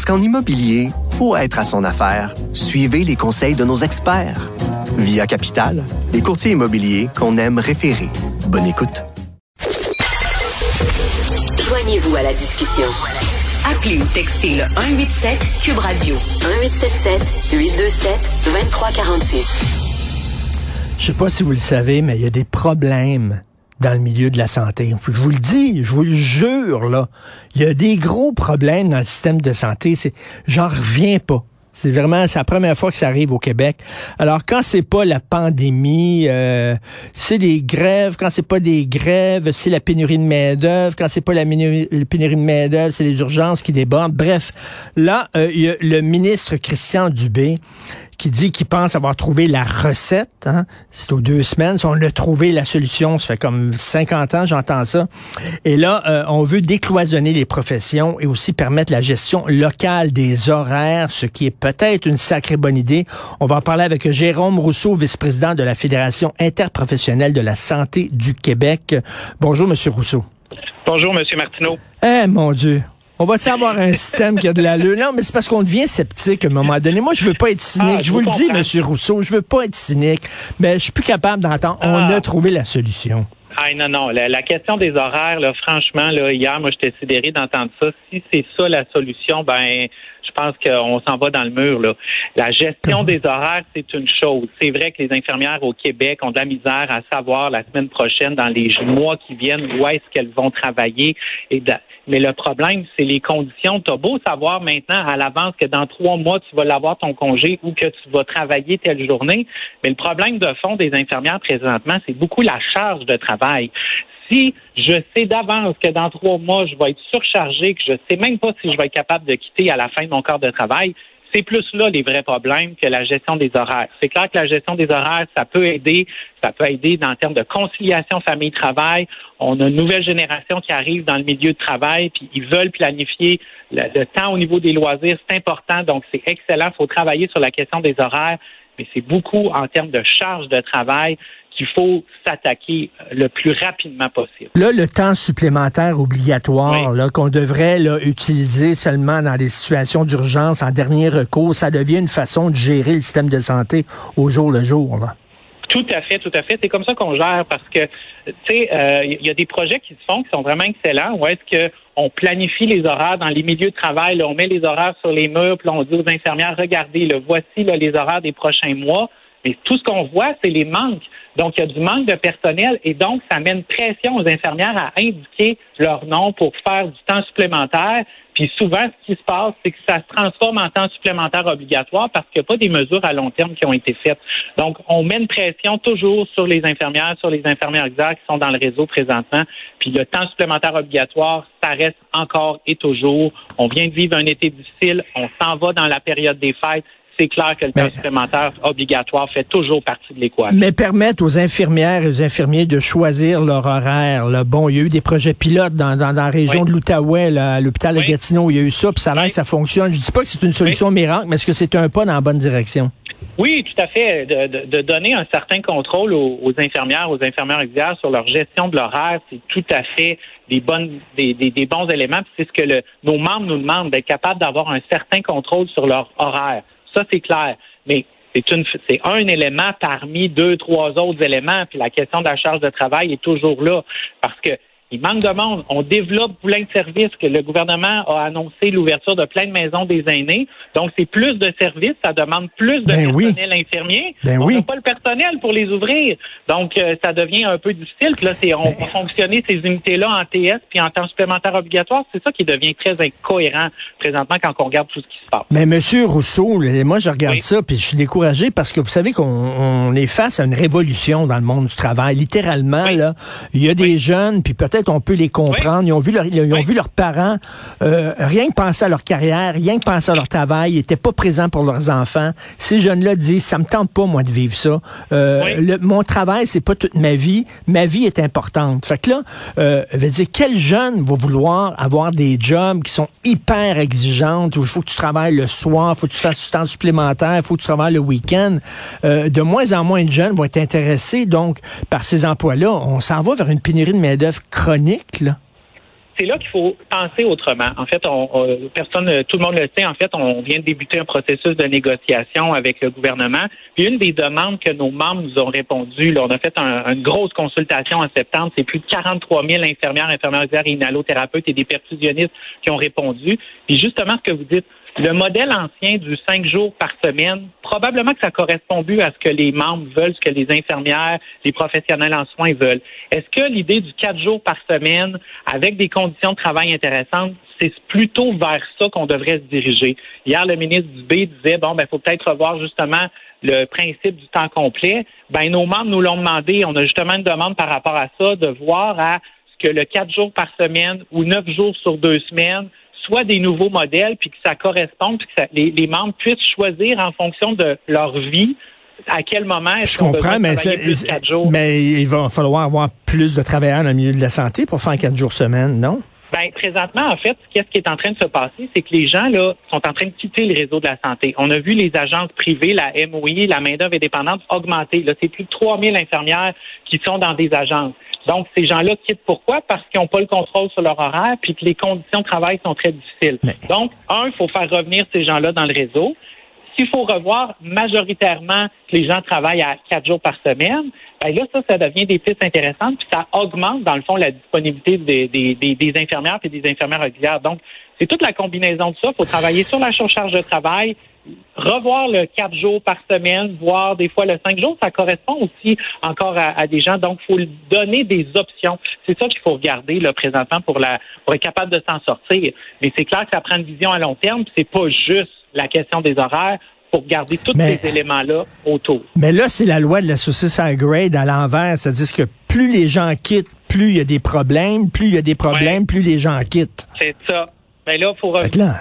Parce qu'en immobilier, pour être à son affaire, suivez les conseils de nos experts. Via Capital, les courtiers immobiliers qu'on aime référer. Bonne écoute. Joignez-vous à la discussion. Appelez ou textez le 187 Cube Radio 1877 827 2346. Je sais pas si vous le savez, mais il y a des problèmes dans le milieu de la santé. Je vous le dis, je vous le jure, là. Il y a des gros problèmes dans le système de santé. C'est, j'en reviens pas. C'est vraiment la première fois que ça arrive au Québec. Alors quand c'est pas la pandémie, euh, c'est des grèves. Quand c'est pas des grèves, c'est la pénurie de main d'œuvre. Quand c'est pas la pénurie de main d'œuvre, c'est les urgences qui débordent. Bref, là, euh, y a le ministre Christian Dubé qui dit qu'il pense avoir trouvé la recette. Hein? C'est aux deux semaines. Si on a trouvé la solution, ça fait comme 50 ans, j'entends ça. Et là, euh, on veut décloisonner les professions et aussi permettre la gestion locale des horaires, ce qui est peut-être une sacrée bonne idée. On va en parler avec Jérôme Rousseau, vice-président de la Fédération interprofessionnelle de la santé du Québec. Bonjour, Monsieur Rousseau. Bonjour, Monsieur Martineau. Eh, mon Dieu. On va-tu avoir un système qui a de la l'allure? Non, mais c'est parce qu'on devient sceptique à un moment donné. Moi, je veux pas être cynique. Ah, je vous le dis, M. Rousseau, je veux pas être cynique. Mais je suis plus capable d'entendre. On Ah. a trouvé la solution. Ah non, non. La, la question des horaires, là, franchement, là, hier, moi, j'étais sidéré d'entendre ça. Si c'est ça la solution, ben, je pense qu'on s'en va dans le mur. Là. La gestion des horaires, c'est une chose. C'est vrai que les infirmières au Québec ont de la misère à savoir la semaine prochaine, dans les mois qui viennent, où est-ce qu'elles vont travailler. Et mais le problème, c'est les conditions. Tu as beau savoir maintenant à l'avance que dans trois mois, tu vas l'avoir ton congé ou que tu vas travailler telle journée. Mais le problème de fond des infirmières présentement, c'est beaucoup la charge de travail. Si je sais d'avance que dans trois mois, je vais être surchargé, que je sais même pas si je vais être capable de quitter à la fin de mon corps de travail, c'est plus là les vrais problèmes que la gestion des horaires. C'est clair que la gestion des horaires, ça peut aider, ça peut aider dans le terme de conciliation famille-travail. On a une nouvelle génération qui arrive dans le milieu de travail, puis ils veulent planifier le, le temps au niveau des loisirs. C'est important, donc c'est excellent. Il faut travailler sur la question des horaires, mais c'est beaucoup en termes de charge de travail qu'il faut s'attaquer le plus rapidement possible. Là, le temps supplémentaire obligatoire Oui. qu'on devrait là, utiliser seulement dans des situations d'urgence en dernier recours, ça devient une façon de gérer le système de santé au jour le jour. Là. Tout à fait, tout à fait. C'est comme ça qu'on gère parce que, tu sais, euh, il y a des projets qui se font qui sont vraiment excellents. Où est-ce que on planifie les horaires dans les milieux de travail, là, on met les horaires sur les murs, puis là, on dit aux infirmières, regardez, là, voici là, les horaires des prochains mois. Mais tout ce qu'on voit, c'est les manques. Donc, il y a du manque de personnel et donc, ça met une pression aux infirmières à indiquer leur nom pour faire du temps supplémentaire. Puis souvent, ce qui se passe, c'est que ça se transforme en temps supplémentaire obligatoire parce qu'il n'y a pas des mesures à long terme qui ont été faites. Donc, on met une pression toujours sur les infirmières, sur les infirmières exerces qui sont dans le réseau présentement. Puis le temps supplémentaire obligatoire, ça reste encore et toujours. On vient de vivre un été difficile. On s'en va dans la période des fêtes. C'est clair que le temps supplémentaire obligatoire fait toujours partie de l'équation. Mais permettre aux infirmières et aux infirmiers de choisir leur horaire. Là. Bon, il y a eu des projets pilotes dans, dans, dans la région Oui. de l'Outaouais, à l'hôpital de Oui. Gatineau. Il y a eu ça, puis ça a l'air Oui. que ça fonctionne. Je dis pas que c'est une solution miracle, mais est-ce que c'est un pas dans la bonne direction? Oui, tout à fait. De, de- de donner un certain contrôle aux, aux infirmières, aux infirmières exerces sur leur gestion de l'horaire, c'est tout à fait des bonnes, des, des- des bons éléments. C'est ce que le- nos membres nous demandent, d'être capables d'avoir un certain contrôle sur leur horaire. Ça, c'est clair. Mais c'est un élément parmi deux, trois autres éléments. Puis la question de la charge de travail est toujours là parce que il manque de monde. On développe plein de services que le gouvernement a annoncé l'ouverture de plein de maisons des aînés. Donc, c'est plus de services. Ça demande plus de Ben oui. personnel infirmier. Ben on oui. n'a pas le personnel pour les ouvrir. Donc, euh, ça devient un peu difficile. Puis là, c'est, on va fonctionner ces unités-là en TS puis en temps supplémentaire obligatoire. C'est ça qui devient très incohérent présentement quand on regarde tout ce qui se passe. Mais Monsieur Rousseau, moi je regarde Oui. ça puis je suis découragé parce que vous savez qu'on on est face à une révolution dans le monde du travail. Littéralement Oui. là, il y a des jeunes puis peut-être on peut les comprendre. Ils ont vu leur, ils ont vu leurs parents euh, rien que penser à leur carrière, rien que penser à leur travail, ils étaient pas présents pour leurs enfants. Ces jeunes-là disent ça me tente pas moi de vivre ça. Euh, le, mon travail c'est pas toute ma vie, ma vie est importante. Fait que là, euh, veut dire quel jeune va vouloir avoir des jobs qui sont hyper exigeants où il faut que tu travailles le soir, il faut que tu fasses du temps supplémentaire, il faut que tu travailles le week-end. Euh, de moins en moins de jeunes vont être intéressés donc par ces emplois-là. On s'en va vers une pénurie de main-d'œuvre c'est là qu'il faut penser autrement. En fait, on, personne, tout le monde le sait. En fait, on vient de débuter un processus de négociation avec le gouvernement. Puis une des demandes que nos membres nous ont répondu, là, on a fait une grosse consultation en septembre. C'est plus de 43 000 infirmières, infirmières et inhalothérapeutes et des perfusionnistes qui ont répondu. Puis justement, ce que vous dites, le modèle ancien du cinq jours par semaine, probablement que ça correspond plus à ce que les membres veulent, ce que les infirmières, les professionnels en soins veulent. Est-ce que l'idée du quatre jours par semaine, avec des conditions de travail intéressantes, c'est plutôt vers ça qu'on devrait se diriger? Hier, le ministre du B disait, bon, ben, faut peut-être revoir justement le principe du temps complet. Ben, nos membres nous l'ont demandé. On a justement une demande par rapport à ça, de voir à ce que le quatre jours par semaine ou neuf jours sur deux semaines soit des nouveaux modèles, puis que ça corresponde, puis que les, membres puissent choisir en fonction de leur vie à quel moment est-ce qu'on comprends, mais, plus quatre jours? mais il va falloir avoir plus de travailleurs dans le milieu de la santé pour faire quatre jours semaine, non? Ben, présentement, en fait, qu'est-ce qui est en train de se passer, c'est que les gens là sont en train de quitter le réseau de la santé. On a vu les agences privées, la MOI, la main-d'œuvre indépendante augmenter. Là, c'est plus de 3000 infirmières qui sont dans des agences. Donc, ces gens-là quittent pourquoi? Parce qu'ils n'ont pas le contrôle sur leur horaire puis que les conditions de travail sont très difficiles. Donc, un, il faut faire revenir ces gens-là dans le réseau. S'il faut revoir majoritairement que les gens travaillent à quatre jours par semaine, ben là, ça, ça devient des pistes intéressantes, puis ça augmente, dans le fond, la disponibilité des, des, des, infirmières et des infirmières régulières. Donc, c'est toute la combinaison de ça. Il faut travailler sur la surcharge de travail, revoir le quatre jours par semaine, voire des fois le cinq jours, ça correspond aussi encore à, des gens. Donc, il faut donner des options. C'est ça qu'il faut regarder là, présentement pour, la, pour être capable de s'en sortir. Mais c'est clair que ça prend une vision à long terme. C'est pas juste la question des horaires pour garder tous ces éléments-là autour. Mais là, c'est la loi de la saucisse à grade à l'envers. C'est-à-dire que plus les gens quittent, plus il y a des problèmes, plus il y a des problèmes, plus les gens quittent. C'est ça. Mais là, il faut,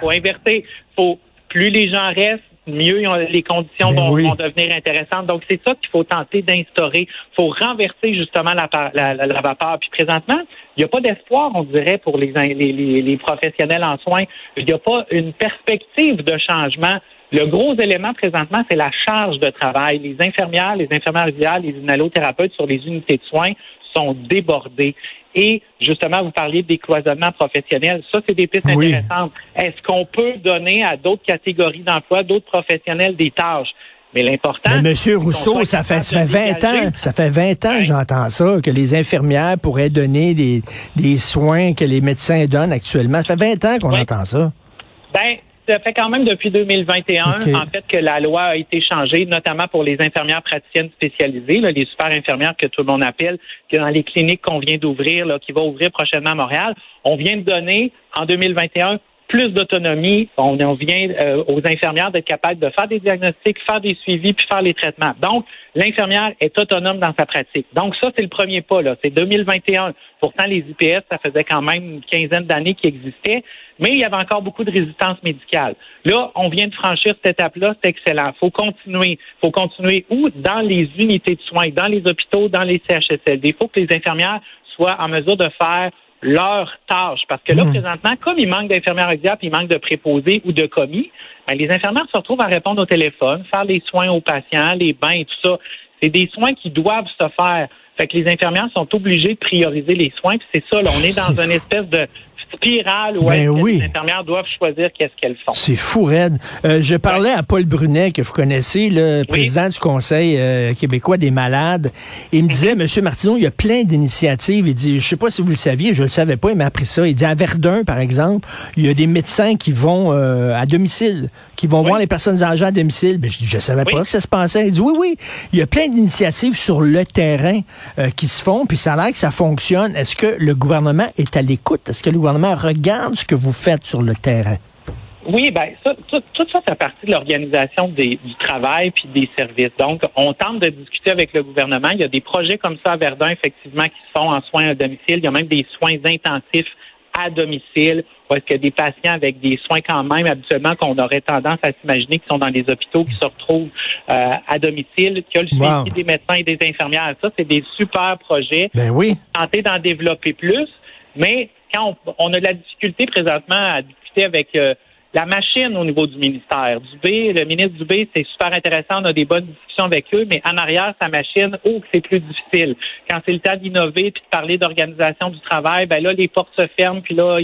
faut inverser. Faut, plus les gens restent, mieux les conditions ben vont, devenir intéressantes. Donc, c'est ça qu'il faut tenter d'instaurer. Il faut renverser justement la, la, vapeur. Puis présentement, il n'y a pas d'espoir, on dirait, pour les, les, les, professionnels en soins. Il n'y a pas une perspective de changement. Le gros élément présentement, c'est la charge de travail. Les infirmières, les infirmières les inhalothérapeutes sur les unités de soins sont débordés. Et justement, vous parliez des cloisonnements professionnels. Ça, c'est des pistes intéressantes. Est-ce qu'on peut donner à d'autres catégories d'emploi, d'autres professionnels des tâches? Mais l'important. Mais Monsieur Rousseau, ça fait, ça fait 20 ans, ça fait 20 ans, j'entends ça, que les infirmières pourraient donner des, des soins que les médecins donnent actuellement. Ça fait 20 ans qu'on entend ça. Ben, ça fait quand même depuis 2021, en fait, que la loi a été changée, notamment pour les infirmières praticiennes spécialisées, les super infirmières que tout le monde appelle, que dans les cliniques qu'on vient d'ouvrir, qui va ouvrir prochainement à Montréal. On vient de donner, en 2021, plus d'autonomie. On, vient euh, aux infirmières d'être capables de faire des diagnostics, faire des suivis, puis faire les traitements. Donc, l'infirmière est autonome dans sa pratique. Donc, ça, c'est le premier pas. là. C'est 2021. Pourtant, les IPS, ça faisait quand même une quinzaine d'années qu'ils existaient, mais il y avait encore beaucoup de résistance médicale. Là, on vient de franchir cette étape-là, c'est excellent. faut continuer. faut continuer où? Dans les unités de soins, dans les hôpitaux, dans les CHSLD. Il faut que les infirmières soient en mesure de faire leur tâche. Parce que là, hmm. présentement, comme il manque d'infirmières auxiliaires, puis il manque de préposés ou de commis, ben, les infirmières se retrouvent à répondre au téléphone, faire les soins aux patients, les bains et tout ça. C'est des soins qui doivent se faire. Fait que les infirmières sont obligées de prioriser les soins. c'est ça, là, on est dans une espèce de spirale où ben les infirmières doivent choisir qu'est-ce qu'elles font? C'est fou, Red. Euh, je parlais à Paul Brunet, que vous connaissez, le président du Conseil euh, québécois des malades. Il me mhm. disait, Monsieur Martineau, il y a plein d'initiatives. Il dit, je sais pas si vous le saviez, je le savais pas, il m'a appris ça. Il dit, à Verdun, par exemple, il y a des médecins qui vont euh, à domicile, qui vont voir les personnes âgées à domicile. Ben, je, je savais pas que ça se passait. Il dit, oui, oui, il y a plein d'initiatives sur le terrain qui se font, puis ça a l'air que ça fonctionne. Est-ce que le gouvernement est à l'écoute? Est-ce que le gouvernement regarde ce que vous faites sur le terrain. Oui, ben ça, tout, tout ça fait partie de l'organisation du travail puis des services. Donc, on tente de discuter avec le gouvernement. Il y a des projets comme ça à Verdun, effectivement, qui se font en soins à domicile. Il y a même des soins intensifs à domicile, ou est-ce que des patients avec des soins quand même habituellement qu'on aurait tendance à s'imaginer qui sont dans les hôpitaux, qui se retrouvent euh, à domicile, qui ont le suivi des médecins et des infirmières. Ça, c'est des super projets. Ben oui. Tenter d'en développer plus, mais quand on, a de la difficulté présentement à discuter avec euh, la machine au niveau du ministère. Dubé, le ministre Dubé, c'est super intéressant, on a des bonnes discussions avec eux, mais en arrière, sa machine, oh, c'est plus difficile. Quand c'est le temps d'innover puis de parler d'organisation du travail, ben là, les portes se ferment, puis là,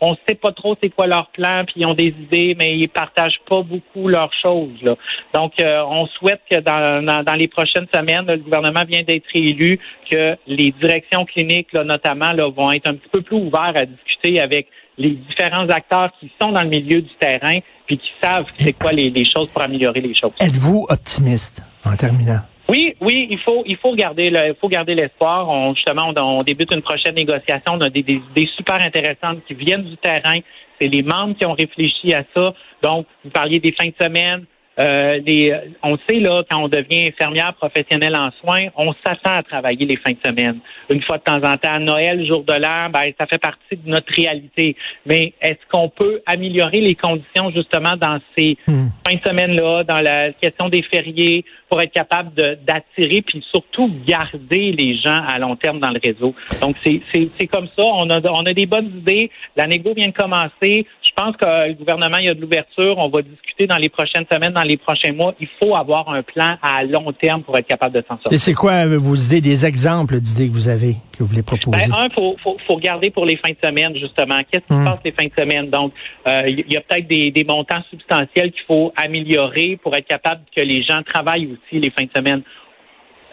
on ne sait pas trop c'est quoi leur plan, puis ils ont des idées, mais ils partagent pas beaucoup leurs choses. Donc, euh, on souhaite que dans, dans, les prochaines semaines, le gouvernement vient d'être élu, que les directions cliniques, notamment, là, vont être un petit peu plus ouverts à discuter avec les différents acteurs qui sont dans le milieu du terrain puis qui savent c'est quoi les, choses pour améliorer les choses. Êtes-vous optimiste en terminant? Oui, oui, il faut, il faut garder le, il faut garder l'espoir. On, justement, on, débute une prochaine négociation. On a des, des idées super intéressantes qui viennent du terrain. C'est les membres qui ont réfléchi à ça. Donc, vous parliez des fins de semaine. Euh, les, on sait là, quand on devient infirmière professionnelle en soins, on s'attend à travailler les fins de semaine. Une fois de temps en temps, Noël, jour de l'an, ben, ça fait partie de notre réalité. Mais est-ce qu'on peut améliorer les conditions justement dans ces hmm. fins de semaine-là, dans la question des fériés, pour être capable d'attirer puis surtout garder les gens à long terme dans le réseau. Donc c'est comme ça. On a on a des bonnes idées. La négo vient de commencer. Je pense que le gouvernement il y a de l'ouverture. On va discuter dans les prochaines semaines, dans les prochains mois. Il faut avoir un plan à long terme pour être capable de s'en sortir. Et c'est quoi vos idées, des exemples d'idées que vous avez que vous voulez proposer? Ben, un, faut, faut, faut regarder pour les fins de semaine justement. Qu'est-ce qui se hum. passe les fins de semaine? Donc euh, il y a peut-être des, des montants substantiels qu'il faut améliorer pour être capable que les gens travaillent les fins de semaine.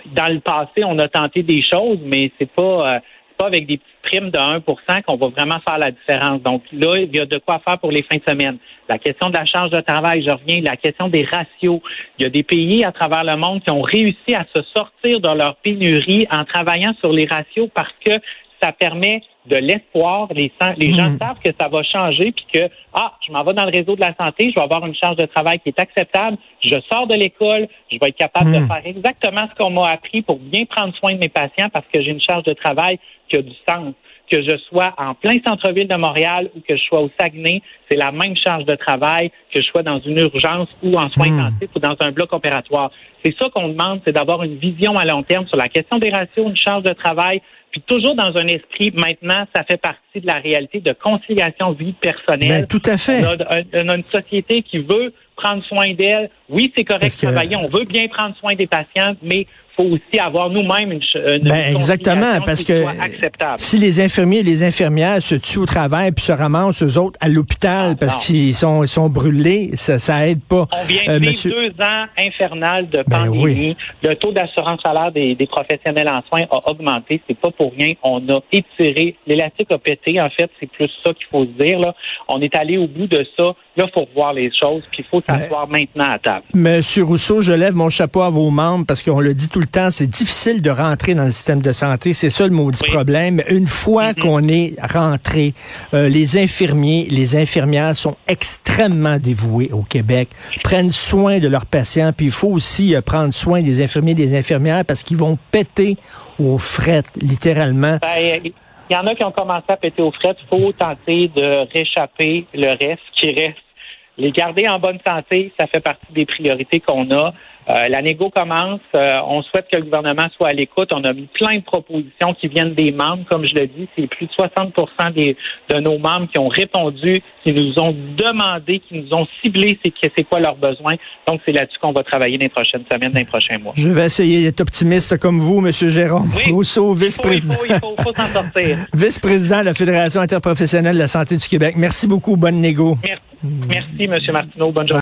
Dans le passé, on a tenté des choses, mais c'est pas euh, pas avec des petites primes de 1% qu'on va vraiment faire la différence. Donc là, il y a de quoi faire pour les fins de semaine. La question de la charge de travail, je reviens, la question des ratios. Il y a des pays à travers le monde qui ont réussi à se sortir de leur pénurie en travaillant sur les ratios parce que ça permet de l'espoir. Les, les gens hmm. savent que ça va changer, puis que, ah, je m'en vais dans le réseau de la santé, je vais avoir une charge de travail qui est acceptable, je sors de l'école, je vais être capable de hmm. faire exactement ce qu'on m'a appris pour bien prendre soin de mes patients parce que j'ai une charge de travail qui a du sens. Que je sois en plein centre-ville de Montréal ou que je sois au Saguenay, c'est la même charge de travail que je sois dans une urgence ou en soins hmm. intensifs ou dans un bloc opératoire. C'est ça qu'on demande, c'est d'avoir une vision à long terme sur la question des ratios, une charge de travail, puis toujours dans un esprit, maintenant, ça fait partie de la réalité de conciliation vie personnelle. Ben, tout à fait. On a, une société qui veut prendre soin d'elle. Oui, c'est correct de travailler. On veut bien prendre soin des patients, mais faut aussi avoir nous-mêmes une, une ben, exactement parce que si les infirmiers et les infirmières se tuent au travail puis se ramassent eux autres à l'hôpital ah, parce qu'ils sont ils sont brûlés ça ça aide pas. On vient de euh, vivre deux ans infernal de ben pandémie. Le taux d'assurance salaire des, des, professionnels en soins a augmenté. C'est pas pour rien. On a étiré. L'élastique a pété en fait. C'est plus ça qu'il faut se dire là. On est allé au bout de ça. Là faut voir les choses puis il faut s'asseoir maintenant à table. Monsieur Rousseau je lève mon chapeau à vos membres parce qu'on le dit tout le temps, c'est difficile de rentrer dans le système de santé. C'est ça le maudit problème. Une fois mm-hmm. qu'on est rentré, euh, les infirmiers, les infirmières sont extrêmement dévoués au Québec, prennent soin de leurs patients, puis il faut aussi euh, prendre soin des infirmiers et des infirmières parce qu'ils vont péter aux frettes, littéralement. Ben, il y en a qui ont commencé à péter aux frettes. Il faut tenter de réchapper le reste qui reste. Les garder en bonne santé, ça fait partie des priorités qu'on a. Euh, la négo commence. Euh, on souhaite que le gouvernement soit à l'écoute. On a mis plein de propositions qui viennent des membres. Comme je le dis, c'est plus de 60 des, de nos membres qui ont répondu, qui nous ont demandé, qui nous ont ciblé c'est quoi leurs besoins. Donc, c'est là-dessus qu'on va travailler dans les prochaines semaines, dans les prochains mois. Je vais essayer d'être optimiste comme vous, M. Jérôme Rousseau, vice-président. Il faut, il faut, s'en sortir. vice-président de la Fédération interprofessionnelle de la santé du Québec. Merci beaucoup. Bonne négo. Merci, Merci M. Martineau. Bonne journée.